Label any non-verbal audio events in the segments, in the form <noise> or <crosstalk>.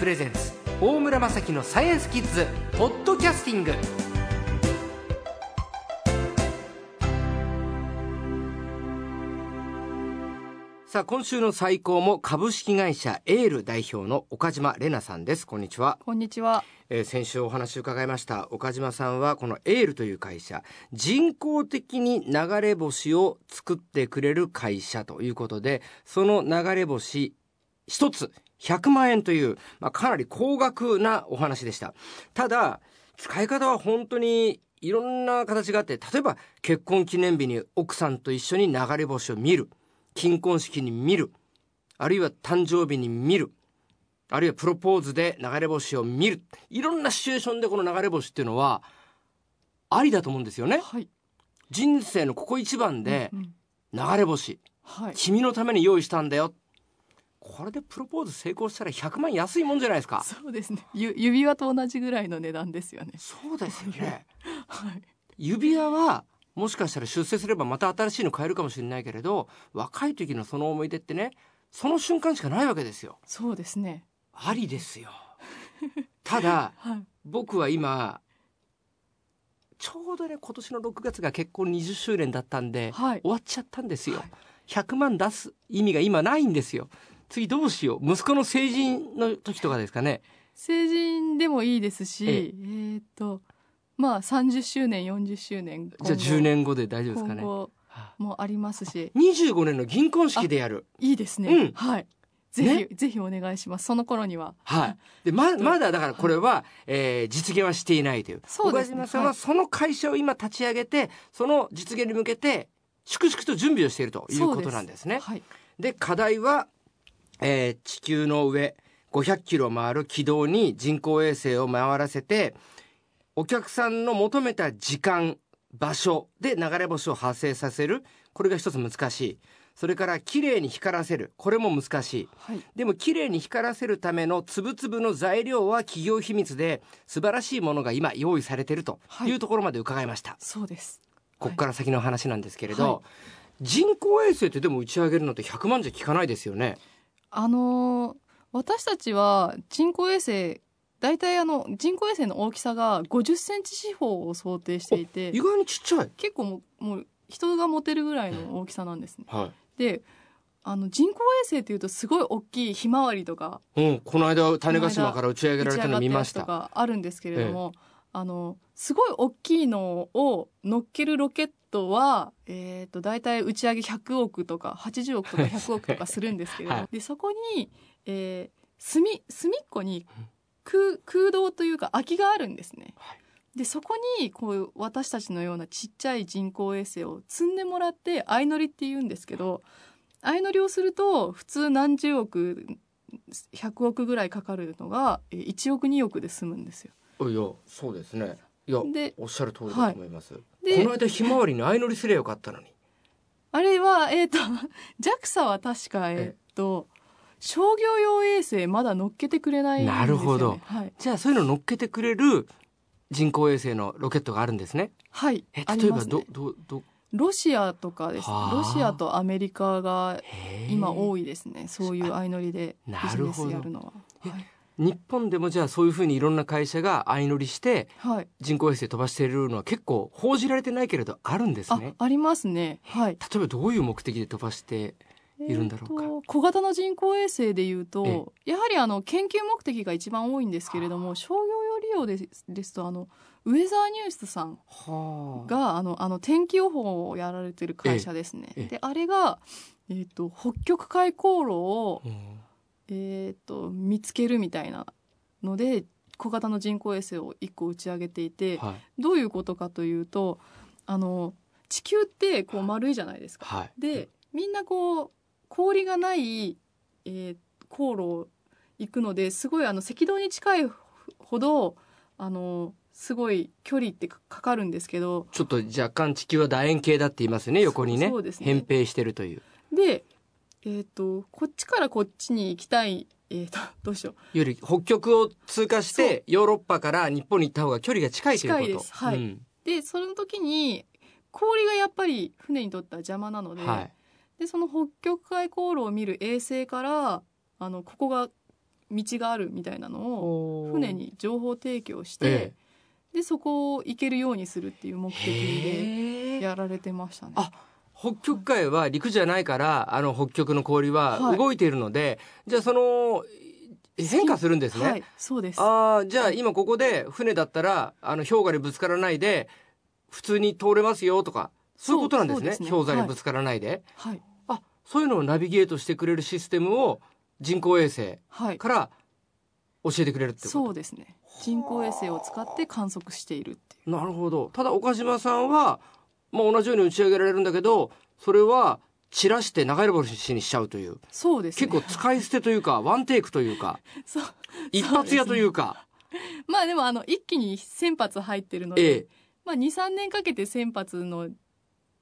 プレゼンツ大村雅樹のサイエンスキッズポッドキャスティング。さあ今週の最高も株式会社エール代表の岡島玲奈さんです。こんにちは。こんにちは。えー先週お話を伺いました。岡島さんはこのエールという会社人工的に流れ星を作ってくれる会社ということでその流れ星一つ100万円という、まあ、かなり高額なお話でした。ただ使い方は本当にいろんな形があって例えば結婚記念日に奥さんと一緒に流れ星を見る。金婚式に見る。あるいは誕生日に見る。あるいはプロポーズで流れ星を見る。いろんなシチュエーションでこの流れ星っていうのはありだと思うんですよね。はい。人生のここ一番でうん流れ星。はい。君のために用意したんだよこれでプロポーズ成功したら100万安いもんじゃないですかそうですね。ゆ指輪と同じぐらいの値段ですよね。そうですよね <laughs> はい。指輪はもしかしたら出世すればまた新しいの買えるかもしれないけれど若い時のその思い出ってねその瞬間しかないわけですよそうですね。ありですよただ <laughs> はい。僕は今ちょうどね今年の6月が結婚20周年だったんではい。終わっちゃったんですよ、はい100万出す意味が今ないんですよ次どうしよう？息子の成人の時とかですかね？成人でもいいですし、ええーっとまあ30周年40周年じゃあ10年後で大丈夫ですかね？今後はもありますしあ25年の銀婚式でやるいいですね。うんはい。ぜねひ、ぜひお願いします。その頃には。はい。で、ま、まだだからこれは、えー実現はしていないという。そうですね岡島さんははいその会社を今立ち上げて、その実現に向けて、粛々と準備をしているということなんですね。はい。で課題は、えー地球の上500キロ回る軌道に人工衛星を回らせてお客さんの求めた時間場所で流れ星を発生させる。これが一つ難しい。それからきれいに光らせる。これも難しい。はい。でもきれいに光らせるための粒々の材料は企業秘密で素晴らしいものが今用意されているとい。うところまで伺いました、そうです。ここから先の話なんですけれど、はい。人工衛星ってでも打ち上げるのって100万じゃ効かないですよねあのー私たちは人工衛星大体あの人工衛星の大きさが50センチ四方を想定していて意外にちっちゃい、結構もうもう人が持てるぐらいの大きさなんですね。はであの人工衛星っていうとすごい大きいひまわりとかいうん、この間種子島から打ち上げられたの見ました。とかあるんですけれども、あのすごい大きいのを乗っけるロケットは、えー、と大体打ち上げ100億とか80億とか100億とかするんですけれども、はいでそこに、えー隅隅っこに空空洞というか空きがあるんですね。はいでそこにこう私たちのようなちっちゃい人工衛星を積んでもらって相乗りって言うんですけど相乗りをすると普通何十億100億ぐらいかかるのがえー1億2億で済むんですよ。いやそうですねいやでおっしゃる通りだと思います、でこの間ひまわりに相乗りすればよかったのに。<laughs> あれはえっ、<laughs> と JAXA は確かえっ、と商業用衛星まだ乗っけてくれないんですよ、ね。なるほど。はい、じゃあそういうの乗っけてくれる人工衛星のロケットがあるんですね。はいえ、例えばね。どどロシアとかです。はあ。ロシアとアメリカが今多いいですね。そういう相乗りでビジネスやるのは。はい日本でもじゃあそういうふうにいろんな会社が相乗りしてはい。人工衛星飛ばしているのは結構報じられてないけれどあるんですあね、ありますね。はい。例えばどういう目的で飛ばしているんだろうかえーと小型の人工衛星でいうと、やはりあの研究目的が一番多いんですけれども、商業用利用ですですとあのウェザーニュースさんはあがあのあの天気予報をやられてる会社ですね。であれがえっ、と北極海航路をうんえっ、と見つけるみたいなので小型の人工衛星を1個打ち上げていて、はい。どういうことかというとあの地球ってこう丸いじゃないですか。はい。でみんなこう氷がない、えー航路を行くのですごいあの赤道に近いほどあのすごい距離ってかかるんですけどちょっと若干地球は楕円形だって言いますね横にね。ね。扁平してるという。で、えー、とこっちからこっちに行きたい、えー、と <laughs> どうしよう。より北極を通過してヨーロッパから日本に行った方が距離が近いということ。近いです。はい。うん。でその時に氷がやっぱり船にとっては邪魔なので,、はい。でその北極海航路を見る衛星からあのここが道があるみたいなのを船に情報提供して、えでそこを行けるようにするっていう目的でやられてましたね。あ北極海は陸じゃないからあの北極の氷ははい。動いているので、じゃあその変化するんですね。はい、そうです。ああじゃあ今ここで船だったらあの氷河にぶつからないで普通に通れますよとかそういうことなんですね。すね。氷山にぶつからないで、はい、あそういうのをナビゲートしてくれるシステムを人工衛星はい、から教えてくれるってこと？そうですね。人工衛星を使って観測しているっていう。なるほど。ただ岡島さんは、まあ、同じように打ち上げられるんだけどそれは散らして流れ星にしちゃうというそうですね。結構使い捨てというかワンテイクというか <laughs> そう。一発屋というかまあでもあの一気に1000発入ってるので、ええまあ2、3年かけて1000発の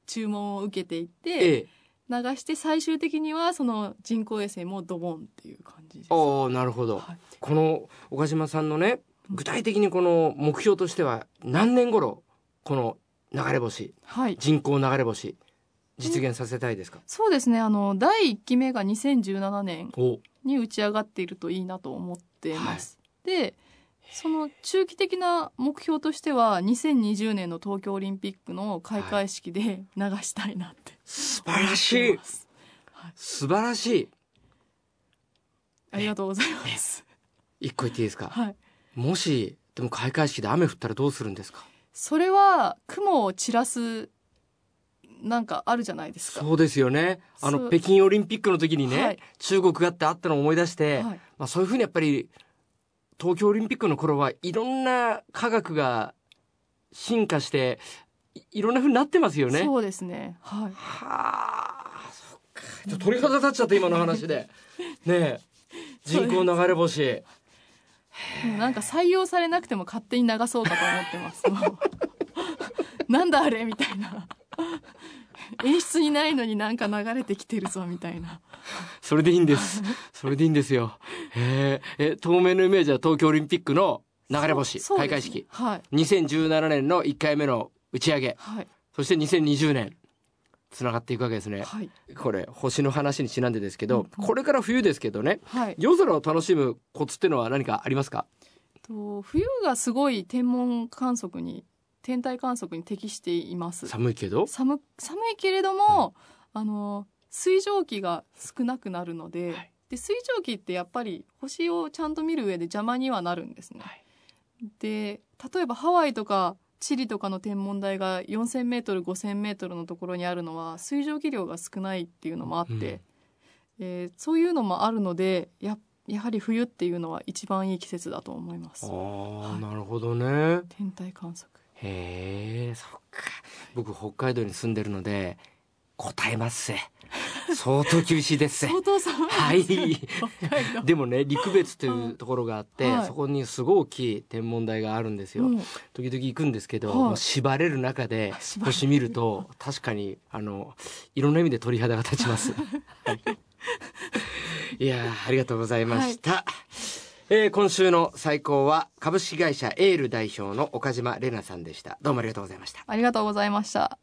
注文を受けていって、ええ流して最終的にはその人工衛星もドボンっていう感じです。ああなるほど、はいこの岡島さんのね具体的にこの目標としては何年頃この流れ星はい。人工流れ星実現させたいですか、そうですね。あの、第1期目が2017年おに打ち上がっているといいなと思っています。で、その中期的な目標としては、2020年の東京オリンピックの開会式で流したいなって素晴らしい思ってます。素晴らしいありがとうございます。一個言っていいですか、はい。もしでも開会式で雨降ったらどうするんですか？それは雲を散らすなんかあるじゃないですか。そうですよねあの北京オリンピックの時にね、はい中国があってあったのを思い出して、はい。まあ、そういうふうにやっぱり東京オリンピックの頃はいろんな科学が進化していいろんなふうになってますよね。そうですね。はい。はあそっかちょっと鳥肌立っちゃった今の話で。ねえ <laughs> 人工流れ星。もうなんか採用されなくても勝手に流そうかと思ってます。<laughs> なんだあれみたいな。演出にないのになんか流れてきてるぞみたいな。それでいいんです。それでいいんですよ。へええ当面のイメージは東京オリンピックの流れ星、開会式。はい。2017年の1回目の打ち上げ。はい。そして2020年。つながっていくわけですね。はい。これ星の話にちなんでですけど、うんこれから冬ですけどねはい。夜空を楽しむコツっていうのは何かありますか？と冬がすごい天文観測に天体観測に適しています。寒いけど？寒寒いけれども、あの水蒸気が少なくなるので,、はいで水蒸気ってやっぱり星をちゃんと見る上で邪魔にはなるんですね。はいで例えばハワイとかチリとかの天文台が 4,000m5,000m のところにあるのは水蒸気量が少ないっていうのもあって、えーそういうのもあるのでややはり冬っていうのは一番いい季節だと思います。ああ、い。なるほどね。天体観測。へえそっか。僕北海道に住んでるので答えますせ相当厳しいですせ相当寒いはい。でもね陸別というところがあって、はい。そこにすごい大きい天文台があるんですよ、うん。時々行くんですけど、はい。縛れる中で星見ると確かにあのいろんな意味で鳥肌が立ちます。はい。いやーありがとうございました。えー今週の最高は株式会社エール代表の岡島玲奈さんでした。どうもありがとうございました。ありがとうございました